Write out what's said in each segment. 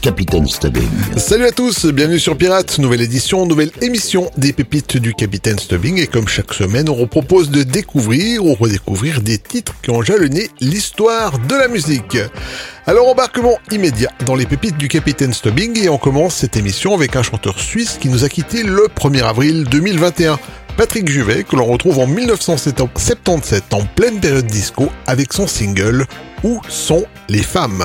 Capitaine Stubbing. Salut à tous, bienvenue sur Pirates, nouvelle édition, nouvelle émission des pépites du Capitaine Stubbing et comme chaque semaine on vous propose de découvrir ou redécouvrir des titres qui ont jalonné l'histoire de la musique. Alors embarquement immédiat dans les pépites du Capitaine Stubbing et on commence cette émission avec un chanteur suisse qui nous a quitté le 1er avril 2021. Patrick Juvet, que l'on retrouve en 1977 en pleine période disco avec son single Où sont les femmes?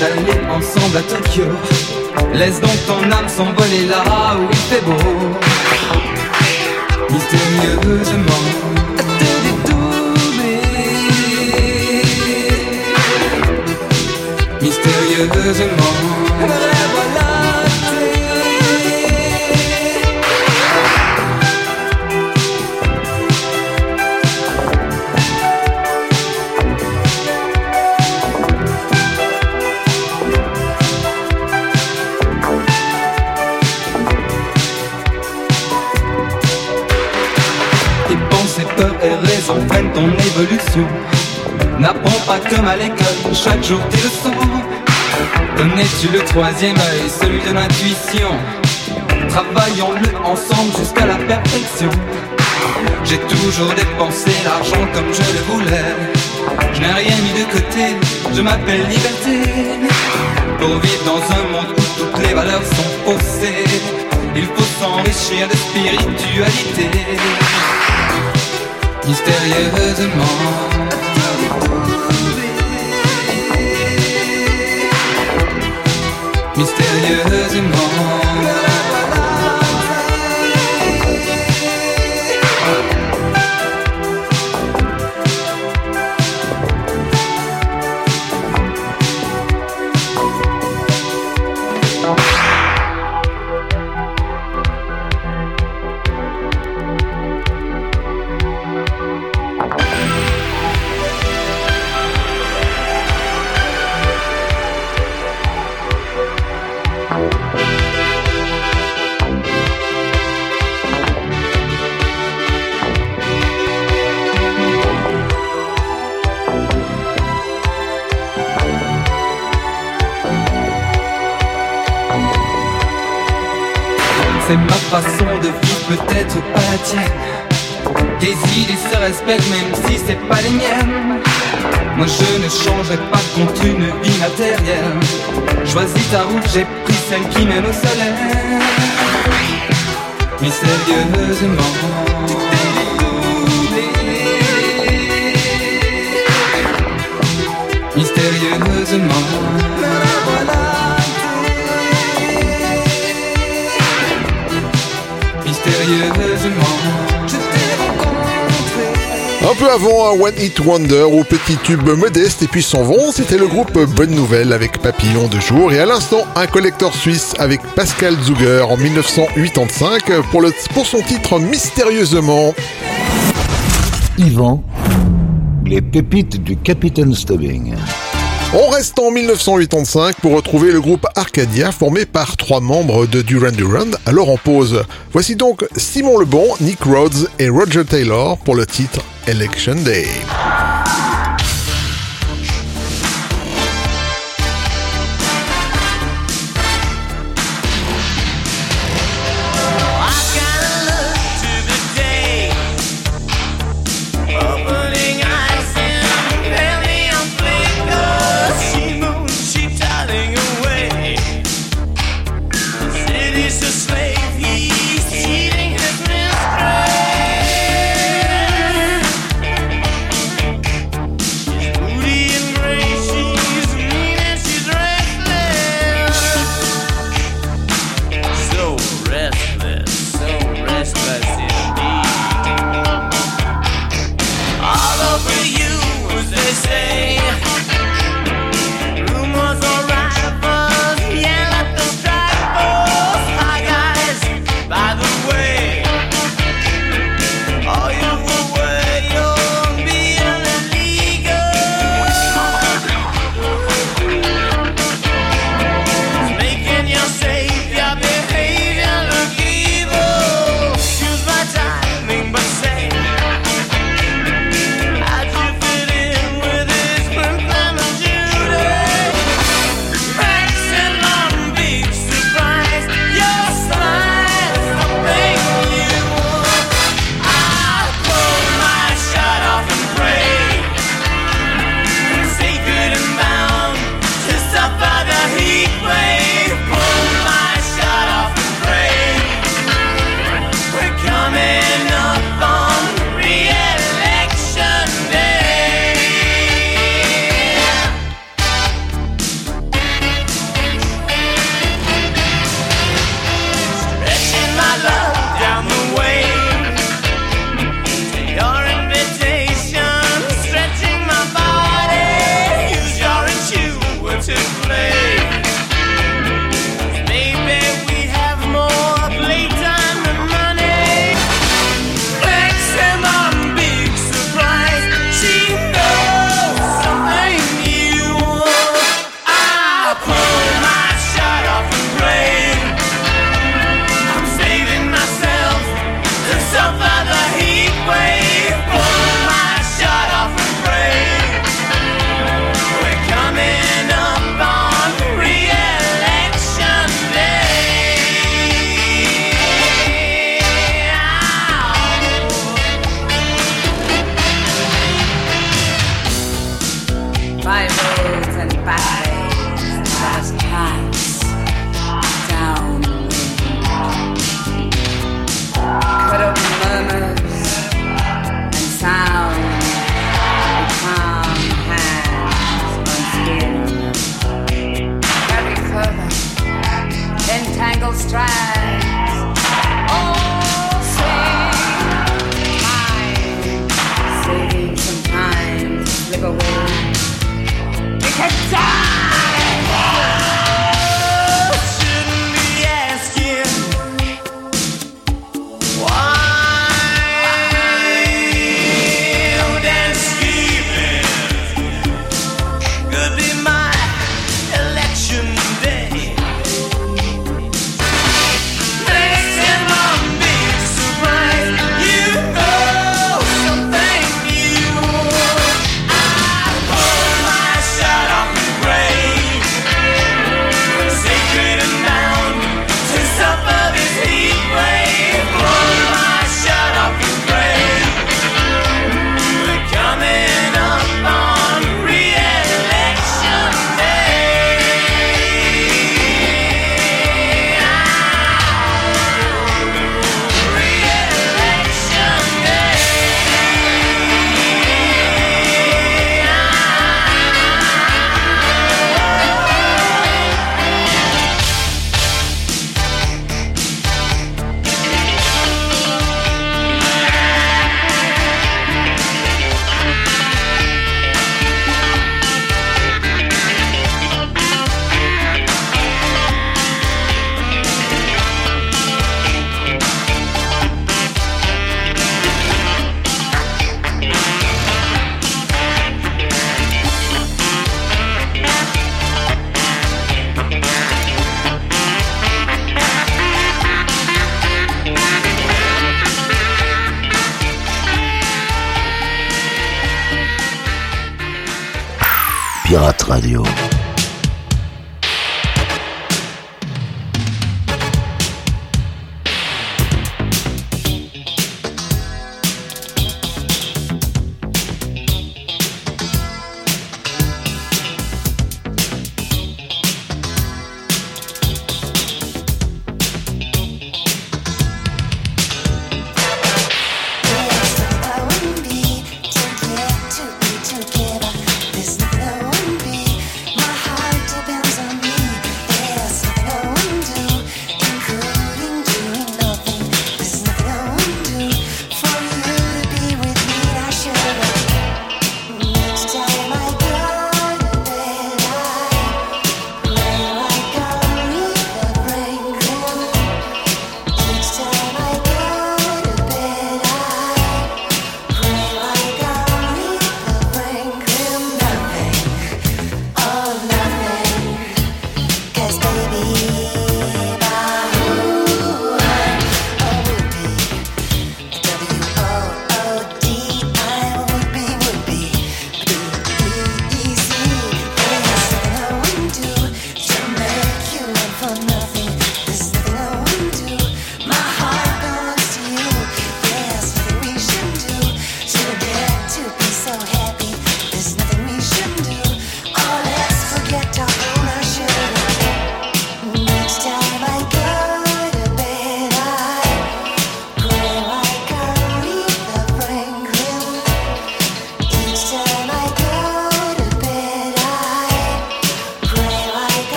D'aller ensemble à Tokyo. Laisse donc ton âme s'envoler là où il fait beau. Mystérieusement comme à l'école, chaque jour tes leçons. Connais-tu le troisième œil, celui de l'intuition? Travaillons-le ensemble jusqu'à la perfection. J'ai toujours dépensé l'argent comme je le voulais. Je n'ai rien mis de côté, je m'appelle liberté. Pour vivre dans un monde où toutes les valeurs sont faussées, il faut s'enrichir de spiritualité. Mystérieusement. Mystérieusement. J'ai One Hit Wonder au petit tube modeste et puis s'en vont, c'était le groupe Bonne Nouvelle avec Papillon de jour et à l'instant un collecteur suisse avec Pascal Zuger en 1985 pour, pour son titre Mystérieusement. Yvan, les pépites du Capitaine Stubbing. On reste en 1985 pour retrouver le groupe Arcadia formé par trois membres de Duran Duran, alors en pause. Voici donc Simon Lebon, Nick Rhodes et Roger Taylor pour le titre Election Day.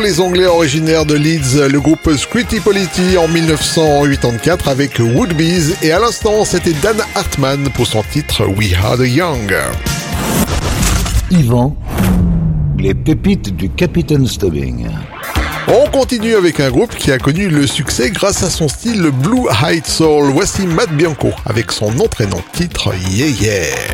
les Anglais originaires de Leeds, le groupe Squitty Polity en 1984 avec Woodbees et à l'instant c'était Dan Hartman pour son titre We Are the Young. Yvan, les pépites du Capitaine Stubbing. On continue avec un groupe qui a connu le succès grâce à son style Blue Eyed Soul. Voici Matt Bianco avec son entraînant titre Yeah Yeah.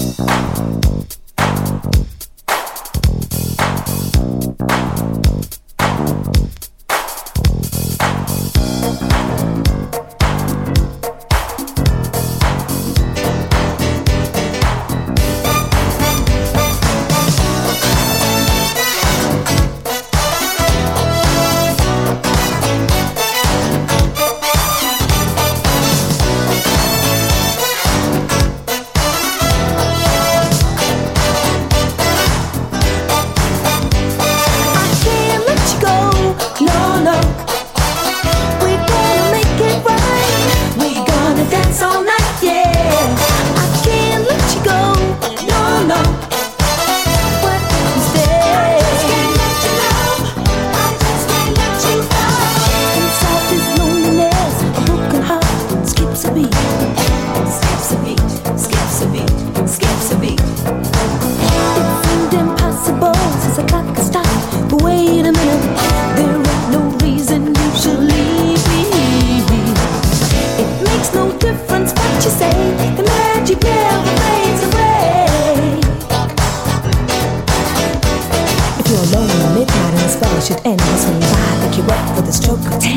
the stroke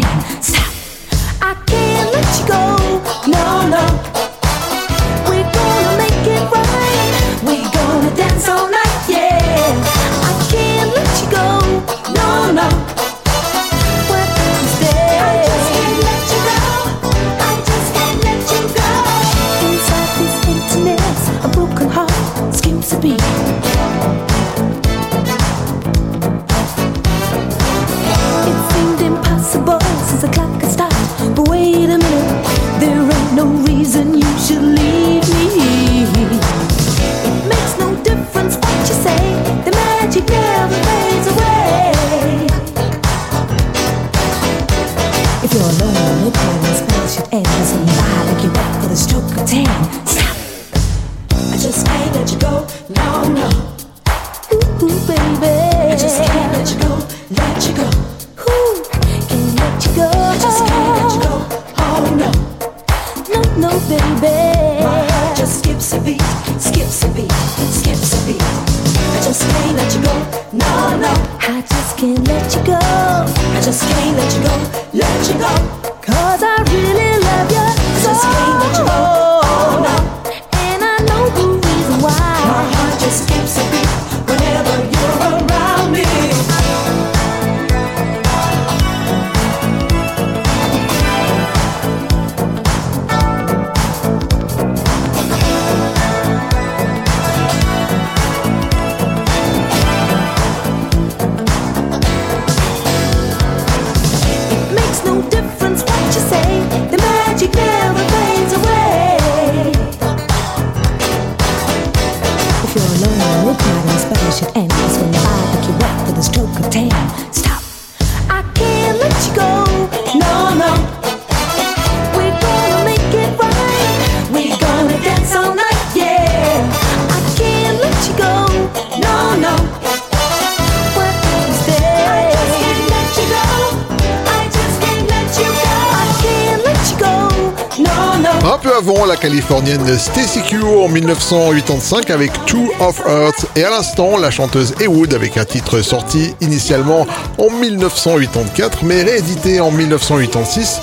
la californienne Stacy Q en 1985 avec Two of Earth et à l'instant la chanteuse Ewood avec un titre sorti initialement en 1984 mais réédité en 1986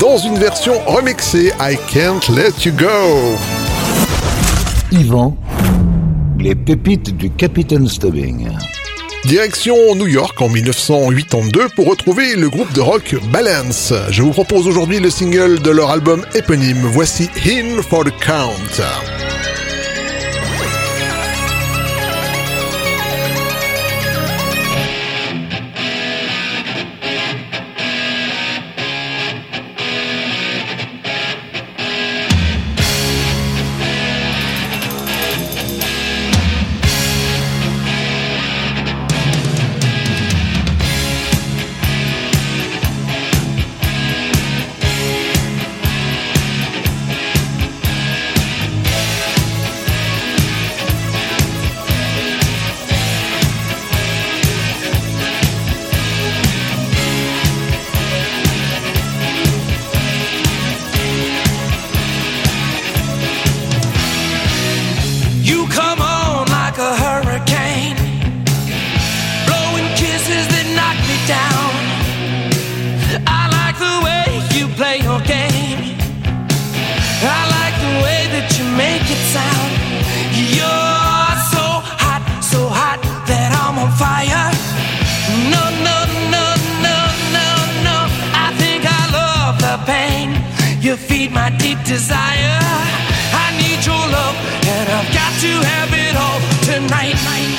dans une version remixée I Can't Let You Go. Yvan, les pépites du Capitaine Stubbing. Direction New York en 1982 pour retrouver le groupe de rock Balance. Je vous propose aujourd'hui le single de leur album éponyme. Voici In for the Count. feed my deep desire. I need your love, and I've got to have it all tonight.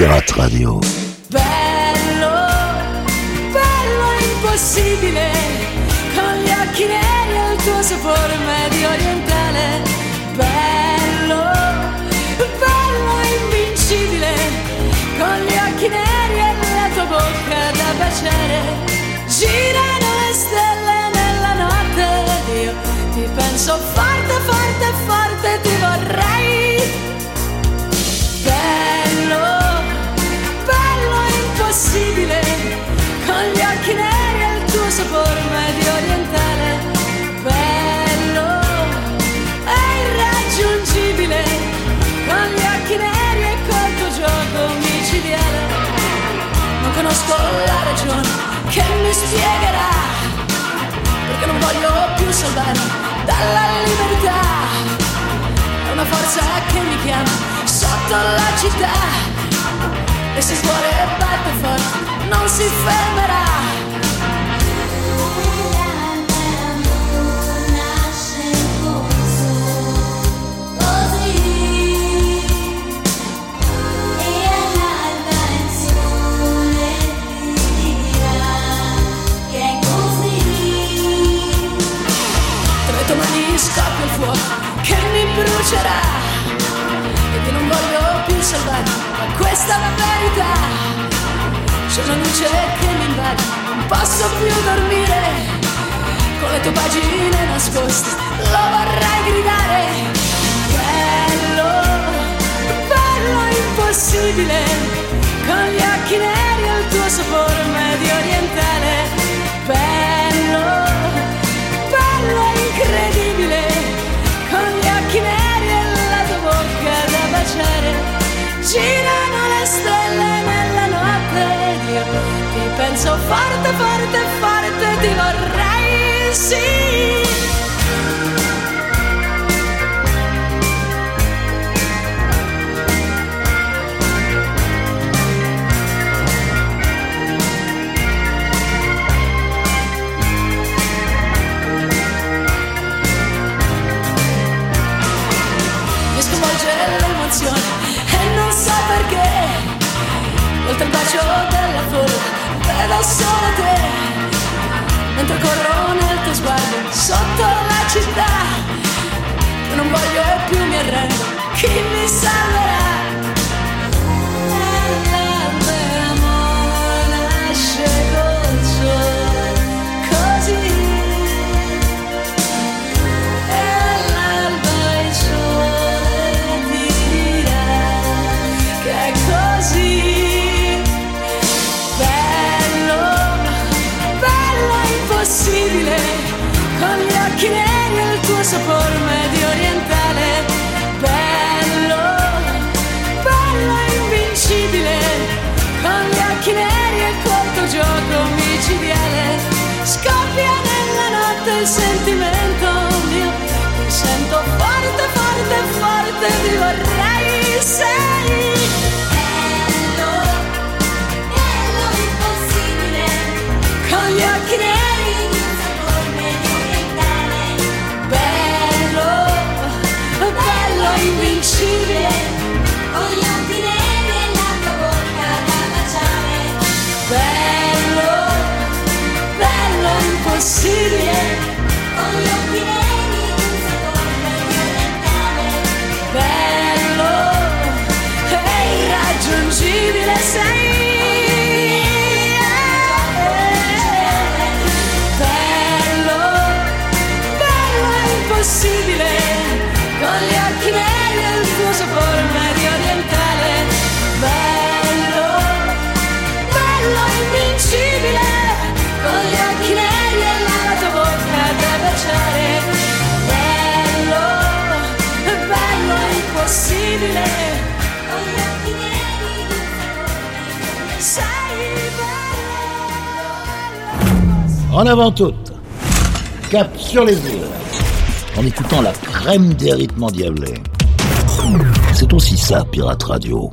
Pirate Radio. Bello, bello impossibile, con gli occhi neri e il tuo sapore medio orientale. Bello, bello invincibile, con gli occhi neri e la tua bocca da baciare. Girano le stelle nella notte io ti penso forte, impossibile, con gli occhi neri il tuo sapore medio orientale. Bello, è irraggiungibile, con gli occhi neri e col tuo gioco micidiale. Non conosco la ragione che mi spiegherà, perché non voglio più salvarmi dalla libertà. È una forza che mi chiama sotto la città E se scuole e batte forte non si fermerà. Scoppia il fuoco che mi brucerà Ed io non voglio più salvarmi, ma questa è la verità. C'è una luce che mi invade, non posso più dormire Con le tue pagine nascoste, vedo solo te mentre corro nel tuo sguardo sotto la città. Non voglio più mi arrendo chi mi salverà sentimento mio, ti sento forte, forte, forte, ti vorrei sempre. En avant toute. Cap sur les îles. En écoutant la crème des rythmes endiablés. C'est aussi ça, Pirate Radio.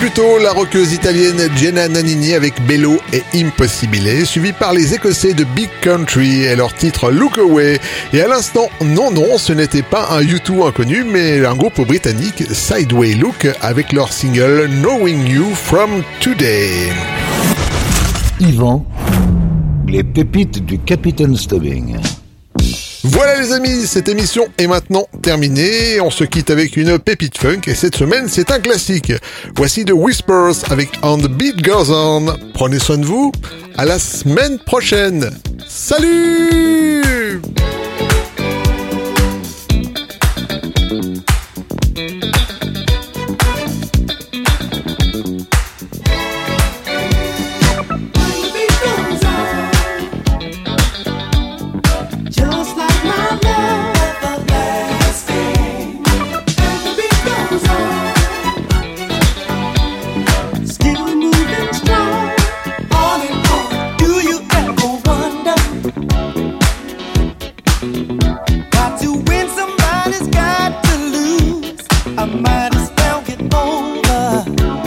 Plutôt la rockeuse italienne Jenna Nannini avec Bello et Impossibile, suivie par les Écossais de Big Country et leur titre Look Away. Et à l'instant, non, non, ce n'était pas un U2 inconnu, mais un groupe britannique Sideway Look avec leur single Knowing You From Today. Yvan, les pépites du Capitaine Stubbing. Voilà les amis, cette émission est maintenant terminée. On se quitte avec une pépite funk et cette semaine c'est un classique. Voici The Whispers avec On the Beat Goes On. Prenez soin de vous. À la semaine prochaine. Salut over.